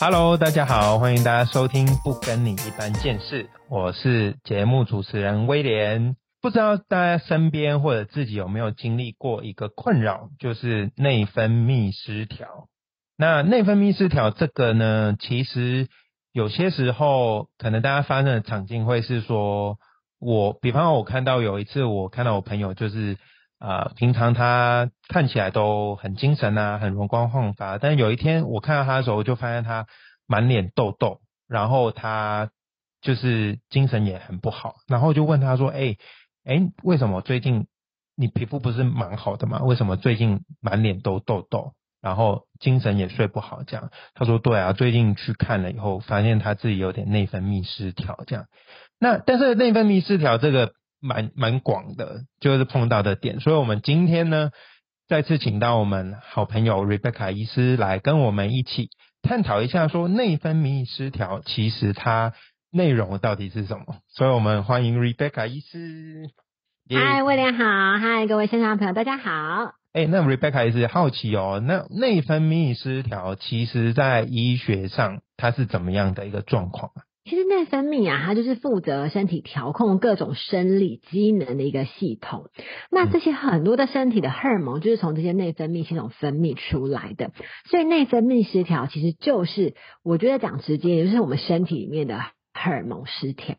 Hello，大家好，欢迎大家收听《不跟你一般见识》，我是节目主持人威廉。不知道大家身边或者自己有没有经历过一个困扰，就是内分泌失调。那内分泌失调这个呢，其实有些时候可能大家发生的场景会是说，我比方我看到有一次，我看到我朋友就是啊，平常他看起来都很精神啊，很容光焕发，但有一天我看到他的时候，就发现他满脸痘痘，然后他就是精神也很不好，然后就问他说：“哎。”哎，为什么最近你皮肤不是蛮好的吗？为什么最近满脸都痘痘，然后精神也睡不好？这样他说对啊，最近去看了以后，发现他自己有点内分泌失调。这样，那但是内分泌失调这个蛮蛮广的，就是碰到的点。所以我们今天呢，再次请到我们好朋友 Rebecca 医师来跟我们一起探讨一下，说内分泌失调其实它。内容到底是什么？所以我们欢迎 Rebecca 医师。嗨，威廉好，嗨，各位线上朋友，大家好。哎，那 Rebecca 医师好奇哦，那内分泌失调，其实在医学上它是怎么样的一个状况啊？其实内分泌啊，它就是负责身体调控各种生理机能的一个系统。那这些很多的身体的荷尔蒙，就是从这些内分泌系统分泌出来的。所以内分泌失调，其实就是我觉得讲直接，也就是我们身体里面的。荷尔蒙失调，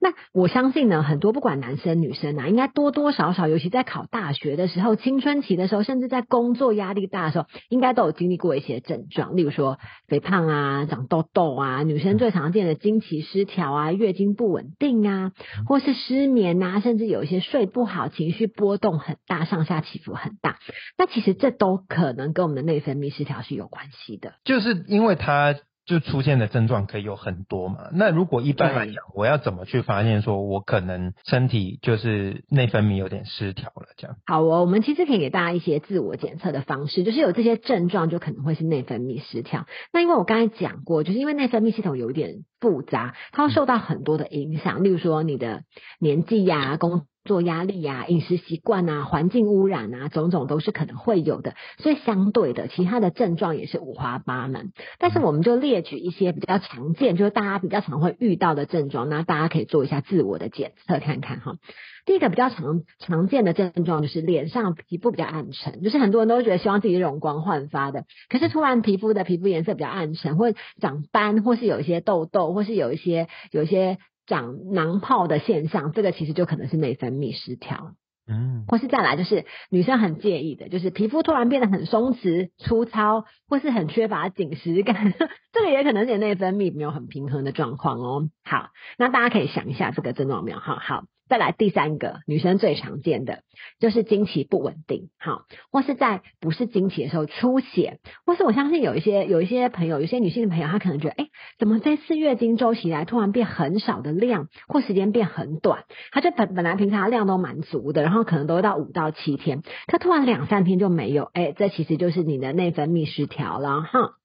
那我相信呢，很多不管男生女生啊，应该多多少少，尤其在考大学的时候、青春期的时候，甚至在工作压力大的时候，应该都有经历过一些症状，例如说肥胖啊、长痘痘啊，女生最常见的经期失调啊、月经不稳定啊，或是失眠啊，甚至有一些睡不好、情绪波动很大、上下起伏很大，那其实这都可能跟我们的内分泌失调是有关系的，就是因为它。就出现的症状可以有很多嘛？那如果一般来讲，我要怎么去发现说我可能身体就是内分泌有点失调了？这样好哦，我们其实可以给大家一些自我检测的方式，就是有这些症状就可能会是内分泌失调。那因为我刚才讲过，就是因为内分泌系统有一点复杂，它会受到很多的影响，例如说你的年纪呀、工。做压力呀、饮食习惯啊、环境污染啊，种种都是可能会有的。所以相对的，其他的症状也是五花八门。但是我们就列举一些比较常见，就是大家比较常会遇到的症状，那大家可以做一下自我的检测看看哈。第一个比较常常见的症状就是脸上皮肤比较暗沉，就是很多人都觉得希望自己容光焕发的，可是突然皮肤的皮肤颜色比较暗沉，或长斑，或是有一些痘痘，或是有一些有一些。长囊泡的现象，这个其实就可能是内分泌失调，嗯，或是再来就是女生很介意的，就是皮肤突然变得很松弛、粗糙，或是很缺乏紧实感，这个也可能是内分泌没有很平衡的状况哦。好，那大家可以想一下这个症状没有？好，好。再来第三个，女生最常见的就是经期不稳定，好，或是在不是经期的时候出血，或是我相信有一些有一些朋友，有些女性的朋友，她可能觉得，哎，怎么这次月经周期来突然变很少的量，或时间变很短，她就本本来平常量都蛮足的，然后可能都到五到七天，她突然两三天就没有，哎，这其实就是你的内分泌失调了，哈。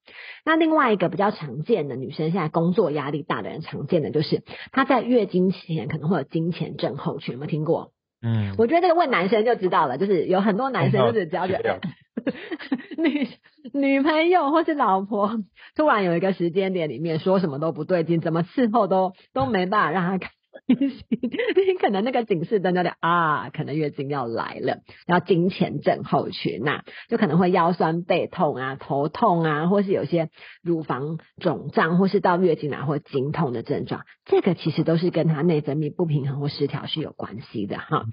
那另外一个比较常见的女生，现在工作压力大的人常见的就是她在月经前可能会有经前症候群，有没有听过？嗯，我觉得这个问男生就知道了，就是有很多男生就是只要觉得 女女朋友或是老婆突然有一个时间点里面说什么都不对劲，怎么伺候都都没办法让他 可能那个警示灯就点啊，可能月经要来了，然后经前症候群那就可能会腰酸背痛啊、头痛啊，或是有些乳房肿胀，或是到月经来或经痛的症状，这个其实都是跟他内分泌不平衡或失调是有关系的哈，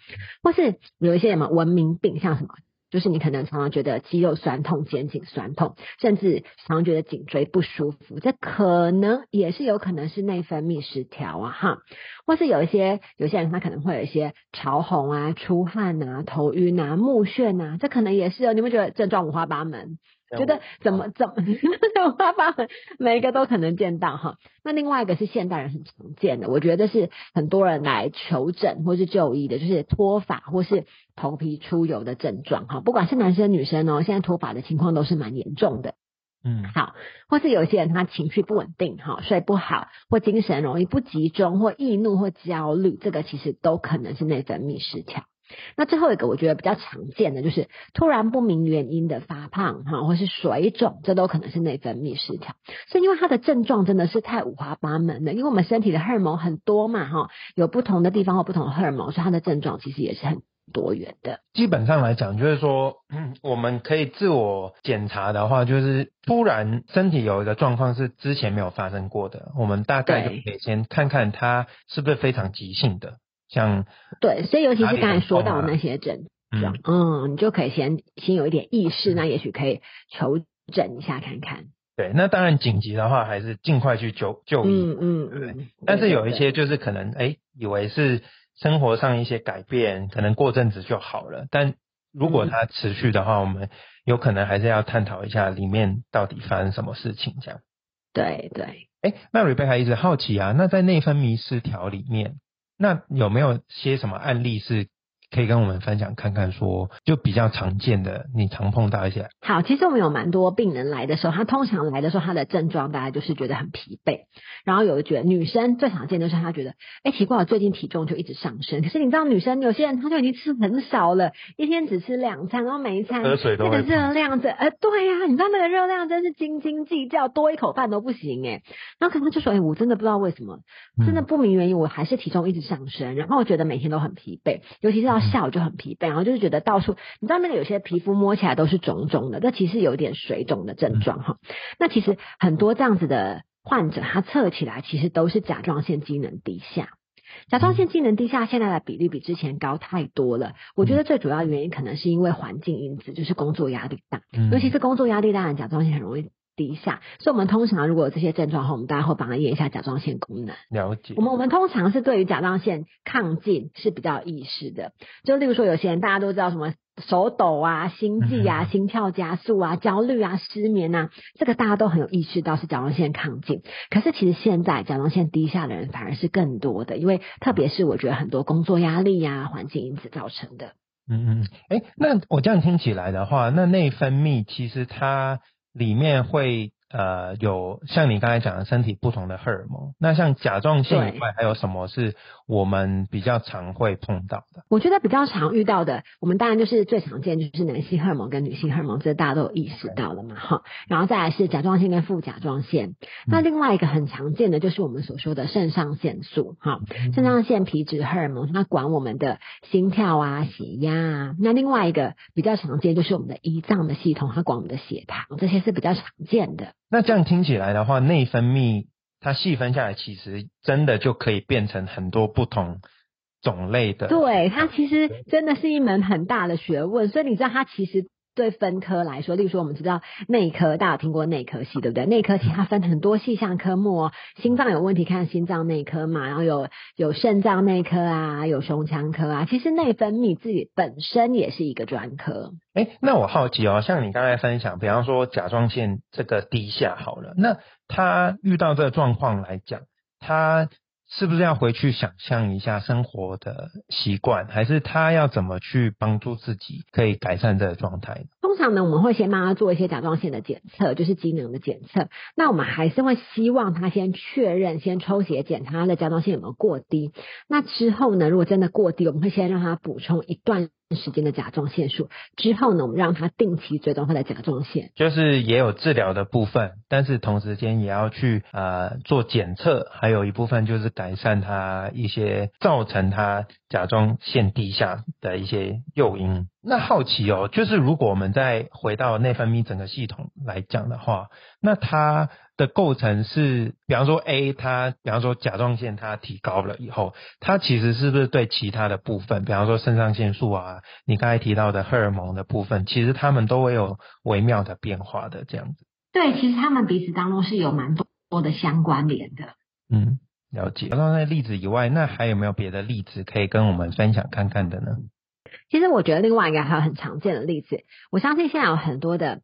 或是有一些什么文明病，像什么。就是你可能常常觉得肌肉酸痛、肩颈酸痛，甚至常常觉得颈椎不舒服，这可能也是有可能是内分泌失调啊，哈。或是有一些有些人他可能会有一些潮红啊、出汗啊、头晕啊、目眩啊，这可能也是哦。你们觉得症状五花八门？觉得怎么怎么五花八门，每一个都可能见到哈。那另外一个是现代人很常见的，我觉得是很多人来求诊或是就医的，就是脱发或是头皮出油的症状哈。不管是男生女生哦，现在脱发的情况都是蛮严重的。嗯，好，或是有些人他情绪不稳定哈，睡不好或精神容易不集中或易怒或焦虑，这个其实都可能是内分泌失调。那最后一个我觉得比较常见的就是突然不明原因的发胖哈，或是水肿，这都可能是内分泌失调。所以因为它的症状真的是太五花八门了，因为我们身体的荷尔蒙很多嘛哈，有不同的地方或不同的荷尔蒙，所以它的症状其实也是很多元的。基本上来讲，就是说，我们可以自我检查的话，就是突然身体有一个状况是之前没有发生过的，我们大概就可以先看看它是不是非常急性的。像对，所以尤其是刚才说到那些症状，嗯，你就可以先先有一点意识，那也许可以求诊一下看看。对，那当然紧急的话，还是尽快去就就医。嗯嗯嗯。但是有一些就是可能哎，以为是生活上一些改变，可能过阵子就好了。但如果它持续的话，我们有可能还是要探讨一下里面到底发生什么事情这样。对对。哎，那 Rebecca 一直好奇啊，那在内分泌失调里面。那有没有些什么案例是？可以跟我们分享看看，说就比较常见的，你常碰到一些。好，其实我们有蛮多病人来的时候，他通常来的时候，他的症状大概就是觉得很疲惫，然后有的觉得女生最常见就是她觉得，哎，奇怪，我最近体重就一直上升。可是你知道，女生有些人她就已经吃很少了，一天只吃两餐，然后每一餐喝水那个热量在，呃，对呀，你知道那个热量真是斤斤计较，多一口饭都不行哎。然后可能就说，哎，我真的不知道为什么，真的不明原因，我还是体重一直上升，然后我觉得每天都很疲惫，尤其是到。下午就很疲惫，然后就是觉得到处，你知道那个有些皮肤摸起来都是肿肿的，这其实有点水肿的症状哈。那其实很多这样子的患者，他测起来其实都是甲状腺机能低下。甲状腺机能低下现在的比例比之前高太多了。我觉得最主要原因可能是因为环境因子，就是工作压力大，尤其是工作压力大的，甲状腺很容易。低下，所以我们通常如果有这些症状后，我们大家会帮他验一下甲状腺功能。了解。我们我们通常是对于甲状腺亢进是比较意识的，就例如说有些人大家都知道什么手抖啊、心悸啊、心跳加速啊、焦虑啊、失眠啊，这个大家都很有意识到是甲状腺亢进。可是其实现在甲状腺低下的人反而是更多的，因为特别是我觉得很多工作压力呀、环境因子造成的。嗯嗯，哎，那我这样听起来的话，那内分泌其实它。里面会呃有像你刚才讲的身体不同的荷尔蒙，那像甲状腺以外还有什么是我们比较常会碰到的？我觉得比较常遇到的，我们当然就是最常见就是男性荷尔蒙跟女性荷尔蒙，这大家都有意识到了嘛哈。然后再来是甲状腺跟副甲状腺，那另外一个很常见的就是我们所说的肾上腺素哈，肾上腺皮质荷尔蒙，它管我们的心跳啊、血压啊。那另外一个比较常见就是我们的胰脏的系统，它管我们的血糖，这些是比较常见的。那这样听起来的话，内分泌它细分下来，其实真的就可以变成很多不同种类的。对，它其实真的是一门很大的学问。所以你知道，它其实。对分科来说，例如说，我们知道内科，大家听过内科系，对不对？内科其实它分很多细项科目哦。心脏有问题看心脏内科嘛，然后有有肾脏内科啊，有胸腔科啊。其实内分泌自己本身也是一个专科。哎，那我好奇哦，像你刚才分享，比方说甲状腺这个低下好了，那他遇到这个状况来讲，他。是不是要回去想象一下生活的习惯，还是他要怎么去帮助自己可以改善这个状态？通常呢，我们会先帮他做一些甲状腺的检测，就是机能的检测。那我们还是会希望他先确认，先抽血检查他的甲状腺有没有过低。那之后呢，如果真的过低，我们会先让他补充一段。时间的甲状腺素之后呢，我们让他定期追踪他的甲状腺，就是也有治疗的部分，但是同时间也要去呃做检测，还有一部分就是改善他一些造成他甲状腺低下的一些诱因。那好奇哦，就是如果我们再回到内分泌整个系统来讲的话，那它。的构成是，比方说 A，它比方说甲状腺它提高了以后，它其实是不是对其他的部分，比方说肾上腺素啊，你刚才提到的荷尔蒙的部分，其实它们都会有微妙的变化的这样子。对，其实它们彼此当中是有蛮多的相关联的。嗯，了解。刚才例子以外，那还有没有别的例子可以跟我们分享看看的呢？其实我觉得另外一个还有很常见的例子，我相信现在有很多的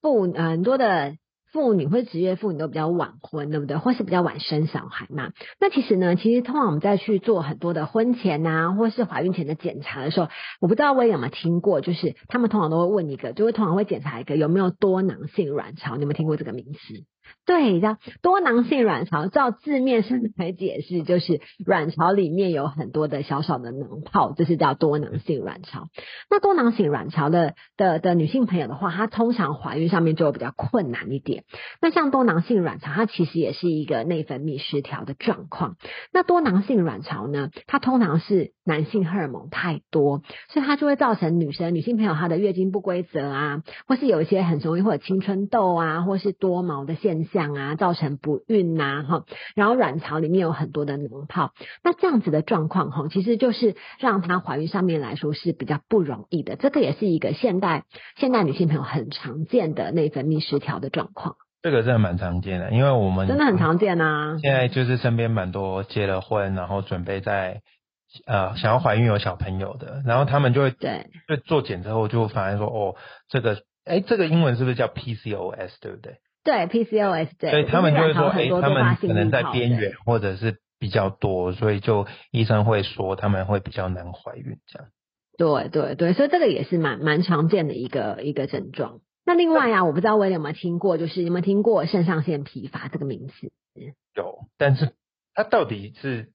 不很多的。妇女或者职业妇女都比较晚婚，对不对？或是比较晚生小孩嘛？那其实呢，其实通常我们在去做很多的婚前啊，或是怀孕前的检查的时候，我不知道我有没有听过，就是他们通常都会问一个，就会通常会检查一个有没有多囊性卵巢，你有没有听过这个名词？对，叫多囊性卵巢，照字面上来解释，就是卵巢里面有很多的小小的囊泡，这是叫多囊性卵巢。那多囊性卵巢的的的女性朋友的话，她通常怀孕上面就会比较困难一点。那像多囊性卵巢，它其实也是一个内分泌失调的状况。那多囊性卵巢呢，它通常是男性荷尔蒙太多，所以它就会造成女生女性朋友她的月经不规则啊，或是有一些很容易或者青春痘啊，或是多毛的现象。象啊，造成不孕呐，哈，然后卵巢里面有很多的脓泡，那这样子的状况哈，其实就是让她怀孕上面来说是比较不容易的。这个也是一个现代现代女性朋友很常见的内分泌失调的状况。这个真的蛮常见的，因为我们真的很常见啊。现在就是身边蛮多结了婚，然后准备在呃想要怀孕有小朋友的，然后他们就会对就做检测后就发现说，哦，这个哎，这个英文是不是叫 PCOS，对不对？对 PCOS，对，所以他们就会说，哎，他们可能在边缘或者是比较多，所以就医生会说他们会比较难怀孕这样。对对对，所以这个也是蛮蛮常见的一个一个症状。那另外啊，我不知道威廉有没有听过，就是有没有听过肾上腺疲乏这个名词？有，但是它到底是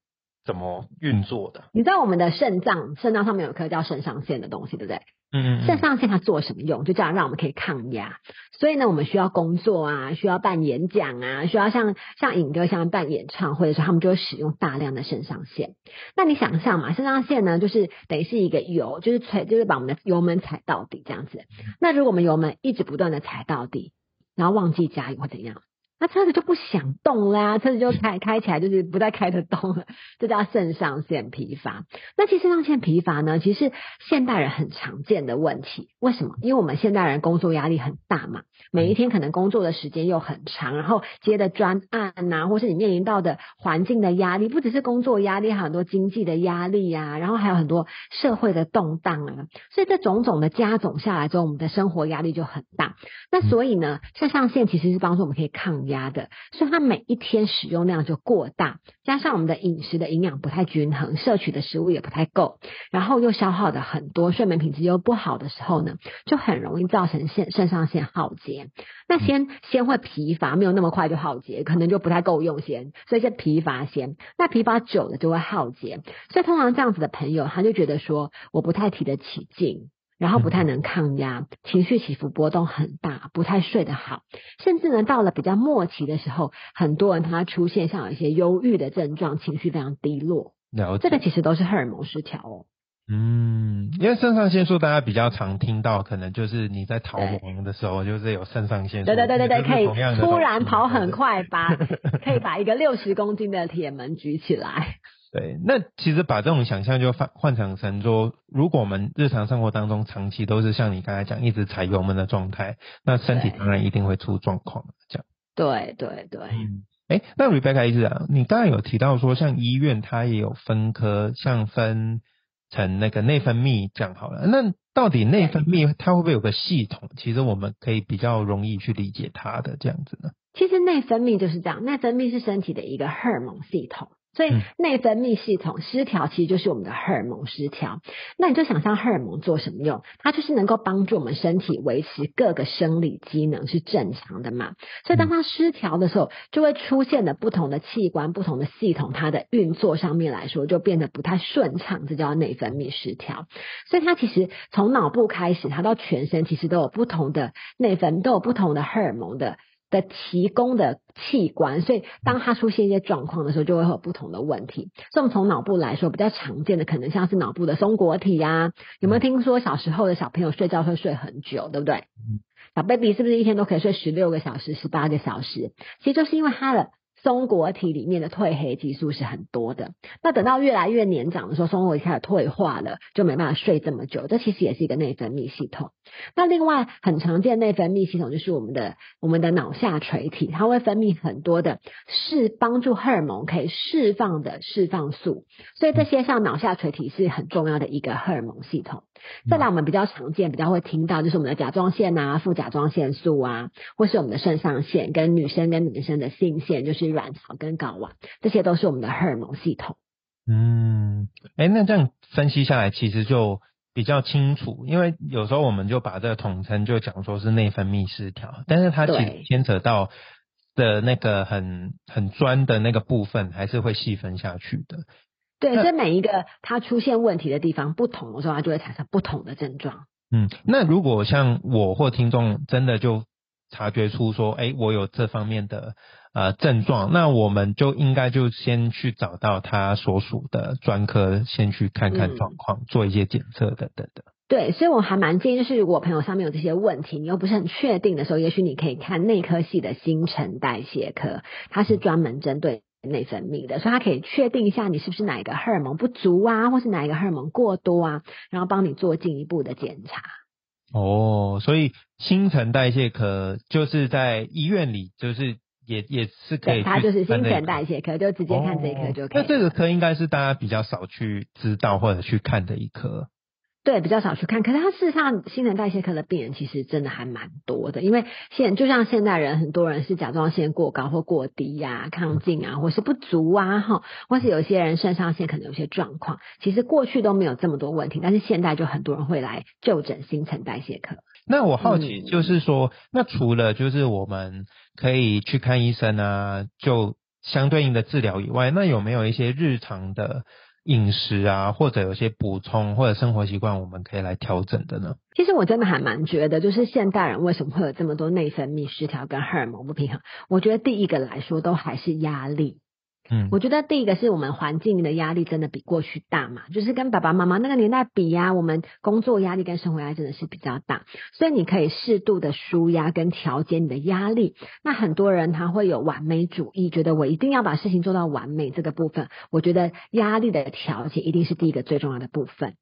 怎么运作的？你知道我们的肾脏，肾脏上面有颗叫肾上腺的东西，对不对？嗯，肾上腺它做什么用？就这样让我们可以抗压。所以呢，我们需要工作啊，需要办演讲啊，需要像像尹哥像办演唱会的时候，他们就会使用大量的肾上腺。那你想象嘛，肾上腺呢，就是等于是一个油，就是踩，就是把我们的油门踩到底这样子。那如果我们油门一直不断的踩到底，然后忘记加油会怎样？那车子就不想动啦，车子就开 开起来就是不再开得动了，这叫肾上腺疲乏。那其实肾上腺疲乏呢，其实现代人很常见的问题。为什么？因为我们现代人工作压力很大嘛，每一天可能工作的时间又很长，然后接的专案呐，或是你面临到的环境的压力，不只是工作压力，还有很多经济的压力啊，然后还有很多社会的动荡啊，所以这种种的加总下来之后，我们的生活压力就很大。那所以呢，肾上腺其实是帮助我们可以抗。压的，所以它每一天使用量就过大，加上我们的饮食的营养不太均衡，摄取的食物也不太够，然后又消耗的很多，睡眠品质又不好的时候呢，就很容易造成肾肾上腺耗竭。那先先会疲乏，没有那么快就耗竭，可能就不太够用先，所以先疲乏先。那疲乏久了就会耗竭，所以通常这样子的朋友，他就觉得说，我不太提得起劲。然后不太能抗压，情绪起伏波动很大，不太睡得好，甚至呢到了比较末期的时候，很多人他出现像有一些忧郁的症状，情绪非常低落。了解，这个其实都是荷尔蒙失调哦。嗯，因为肾上腺素大家比较常听到，可能就是你在逃亡的时候，就是有肾上腺素。对对对对对，可以突然跑很快，把可以把一个六十公斤的铁门举起来。对，那其实把这种想象就换换成成说，如果我们日常生活当中长期都是像你刚才讲一直踩油门的状态，那身体当然一定会出状况。这样。对对对。嗯。哎，那 Rebecca 医生，你刚才有提到说，像医院它也有分科，像分成那个内分泌这样好了。那到底内分泌它会不会有个系统？其实我们可以比较容易去理解它的这样子呢？其实内分泌就是这样，内分泌是身体的一个荷尔蒙系统。所以内分泌系统失调，其实就是我们的荷尔蒙失调。那你就想象荷尔蒙做什么用？它就是能够帮助我们身体维持各个生理机能是正常的嘛。所以当它失调的时候，就会出现的不同的器官、不同的系统，它的运作上面来说就变得不太顺畅，这叫内分泌失调。所以它其实从脑部开始，它到全身其实都有不同的内分，都有不同的荷尔蒙的。的提供的器官，所以当它出现一些状况的时候，就会有不同的问题。所以，我们从脑部来说，比较常见的可能像是脑部的松果体呀。有没有听说小时候的小朋友睡觉会睡很久，对不对？小 baby 是不是一天都可以睡十六个小时、十八个小时？其实就是因为他的。松果体里面的褪黑激素是很多的，那等到越来越年长的时候，松果体开始退化了，就没办法睡这么久。这其实也是一个内分泌系统。那另外很常见内分泌系统就是我们的我们的脑下垂体，它会分泌很多的释帮助荷尔蒙可以释放的释放素，所以这些像脑下垂体是很重要的一个荷尔蒙系统。再来，我们比较常见、比较会听到就是我们的甲状腺啊、副甲状腺素啊，或是我们的肾上腺，跟女生跟女生的性腺，就是卵巢跟睾丸，这些都是我们的荷尔蒙系统。嗯，哎，那这样分析下来，其实就比较清楚，因为有时候我们就把这个统称就讲说是内分泌失调，但是它其实牵扯到的那个很很专的那个部分，还是会细分下去的。对，所以每一个它出现问题的地方不同的时候，它就会产生不同的症状。嗯，那如果像我或听众真的就察觉出说，哎，我有这方面的呃症状，那我们就应该就先去找到他所属的专科，先去看看状况，做一些检测等等的。对，所以我还蛮建议，就是如果朋友上面有这些问题，你又不是很确定的时候，也许你可以看内科系的新陈代谢科，它是专门针对内分泌的，所以它可以确定一下你是不是哪一个荷尔蒙不足啊，或是哪一个荷尔蒙过多啊，然后帮你做进一步的检查。哦，所以新陈代谢科就是在医院里，就是也也是可以，它就是新陈代谢科，就直接看这一科就可以。那这个科应该是大家比较少去知道或者去看的一科。对，比较少去看，可是它事实上新陈代谢科的病人其实真的还蛮多的，因为现就像现代人，很多人是甲状腺过高或过低呀、亢进啊，或是不足啊，哈，或是有些人肾上腺可能有些状况，其实过去都没有这么多问题，但是现在就很多人会来就诊新陈代谢科。那我好奇就是说，那除了就是我们可以去看医生啊，就相对应的治疗以外，那有没有一些日常的？饮食啊，或者有些补充或者生活习惯，我们可以来调整的呢。其实我真的还蛮觉得，就是现代人为什么会有这么多内分泌失调跟荷尔蒙不平衡？我觉得第一个来说，都还是压力。嗯，我觉得第一个是我们环境的压力真的比过去大嘛，就是跟爸爸妈妈那个年代比呀，我们工作压力跟生活压力真的是比较大，所以你可以适度的舒压跟调节你的压力。那很多人他会有完美主义，觉得我一定要把事情做到完美这个部分，我觉得压力的调节一定是第一个最重要的部分。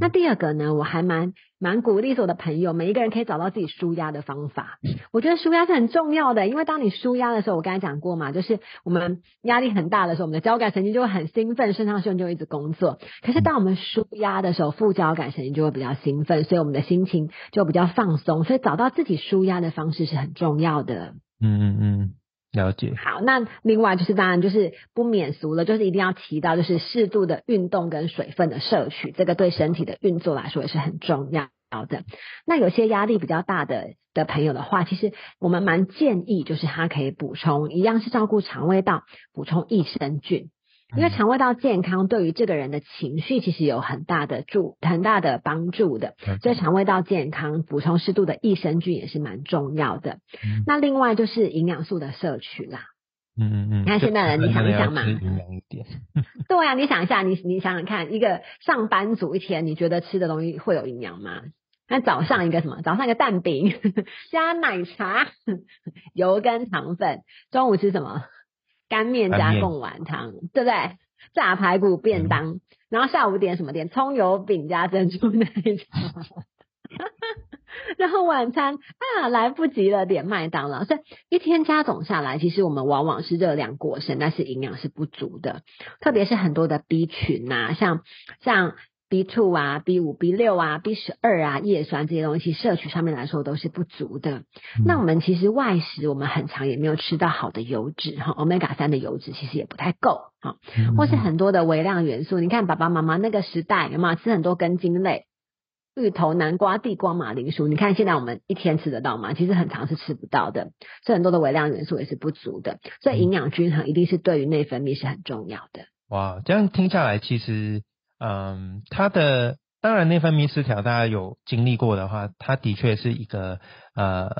那第二个呢，我还蛮蛮鼓励所有的朋友，每一个人可以找到自己舒压的方法。我觉得舒压是很重要的，因为当你舒压的时候，我刚才讲过嘛，就是我们压力很大的时候，我们的交感神经就会很兴奋，肾上腺就一直工作。可是当我们舒压的时候，副交感神经就会比较兴奋，所以我们的心情就比较放松。所以找到自己舒压的方式是很重要的。嗯嗯嗯。了解。好，那另外就是当然就是不免俗了，就是一定要提到就是适度的运动跟水分的摄取，这个对身体的运作来说也是很重要的。那有些压力比较大的的朋友的话，其实我们蛮建议就是他可以补充，一样是照顾肠胃道，补充益生菌。因为肠胃道健康对于这个人的情绪其实有很大的助、很大的帮助的，所以肠胃道健康补充适度的益生菌也是蛮重要的。那另外就是营养素的摄取啦。嗯嗯嗯。你看现在人，你想一想嘛。营养一点。对啊，你想一下，你你想想看，一个上班族一天，你觉得吃的东西会有营养吗？那早上一个什么？早上一个蛋饼 加奶茶，油跟糖粉。中午吃什么？干面加贡丸汤，对不对？炸排骨便当，然后下午点什么？点葱油饼加珍珠奶茶。然后晚餐啊，来不及了，点麦当劳。所以一天加总下来，其实我们往往是热量过剩，但是营养是不足的。特别是很多的 B 群呐，像像。B two 啊，B 五、B 六啊，B 十二啊，叶酸这些东西摄取上面来说都是不足的。那我们其实外食，我们很长也没有吃到好的油脂哈，Omega 三的油脂其实也不太够哈，或是很多的微量元素。你看爸爸妈妈那个时代有没有吃很多根茎类，芋头、南瓜、地瓜、马铃薯？你看现在我们一天吃得到吗？其实很长是吃不到的，所以很多的微量元素也是不足的。所以营养均衡一定是对于内分泌是很重要的。哇，这样听下来其实。嗯，它的当然内分泌失调，大家有经历过的话，它的确是一个呃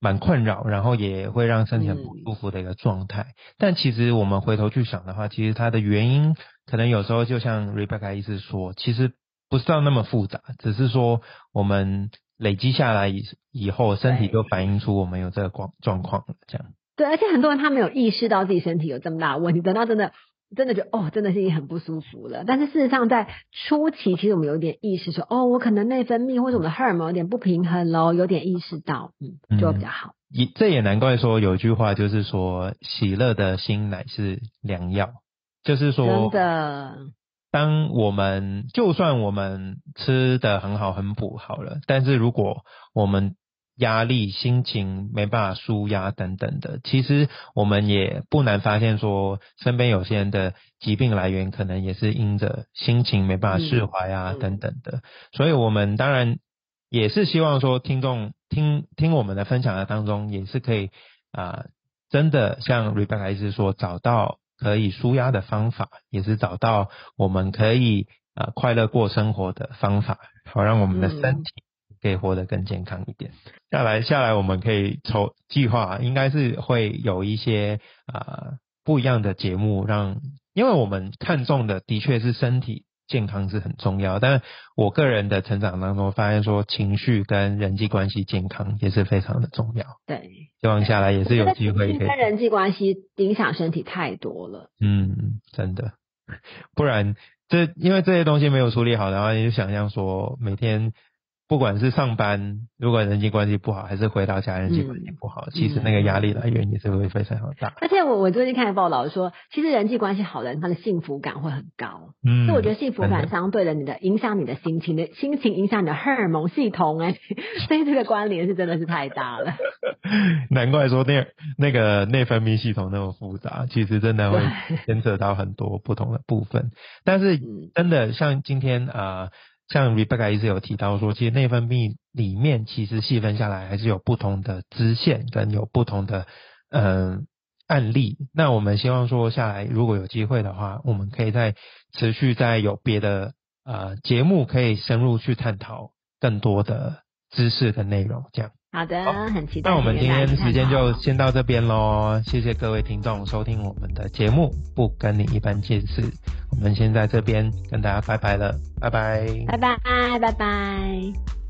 蛮困扰，然后也会让身体很不舒服的一个状态。但其实我们回头去想的话，其实它的原因可能有时候就像 Rebecca 意思说，其实不是到那么复杂，只是说我们累积下来以以后，身体就反映出我们有这个状状况了，这样。对，而且很多人他没有意识到自己身体有这么大的问题，等到真的。真的觉得哦，真的是已经很不舒服了。但是事实上，在初期，其实我们有点意识说，哦，我可能内分泌或者我们的荷尔蒙有点不平衡喽，有点意识到，嗯，就会比较好。也这也难怪说有一句话就是说，喜乐的心乃是良药，就是说，真的，当我们就算我们吃的很好很补好了，但是如果我们压力、心情没办法舒压等等的，其实我们也不难发现，说身边有些人的疾病来源可能也是因着心情没办法释怀啊等等的。所以，我们当然也是希望说，听众听听我们的分享的当中，也是可以啊真的像 Rebecca 医师说，找到可以舒压的方法，也是找到我们可以啊快乐过生活的方法，好让我们的身体可以活得更健康一点。下来下来，我们可以筹计划，应该是会有一些啊不一样的节目，让因为我们看重的的确是身体。健康是很重要，但我个人的成长当中发现说，情绪跟人际关系健康也是非常的重要。对，希望下来也是有机会可以。跟人际关系影响身体太多了。嗯，真的，不然这因为这些东西没有处理好然后，你就想象说每天。不管是上班，如果人际关系不好，还是回到家人际关系不好，其实那个压力来源也是会非常大。而且我我最近看报道说，其实人际关系好的人，他的幸福感会很高。嗯，所以我觉得幸福感相对的，你的影响你的心情的心情影响你的荷尔蒙系统，哎，所以这个关联是真的是太大了。难怪说那那个内分泌系统那么复杂，其实真的会 牵扯到很多不同的部分。但是真的像今天啊。像 Rebecca 一直有提到说，其实内分泌里面其实细分下来还是有不同的支线跟有不同的嗯案例。那我们希望说下来，如果有机会的话，我们可以再持续再有别的呃节目可以深入去探讨更多的知识跟内容，这样。好的，很期待。那我们今天时间就先到这边喽，谢谢各位听众收听我们的节目，不跟你一般见识。我们先在这边跟大家拜拜了，拜拜，拜拜，拜拜。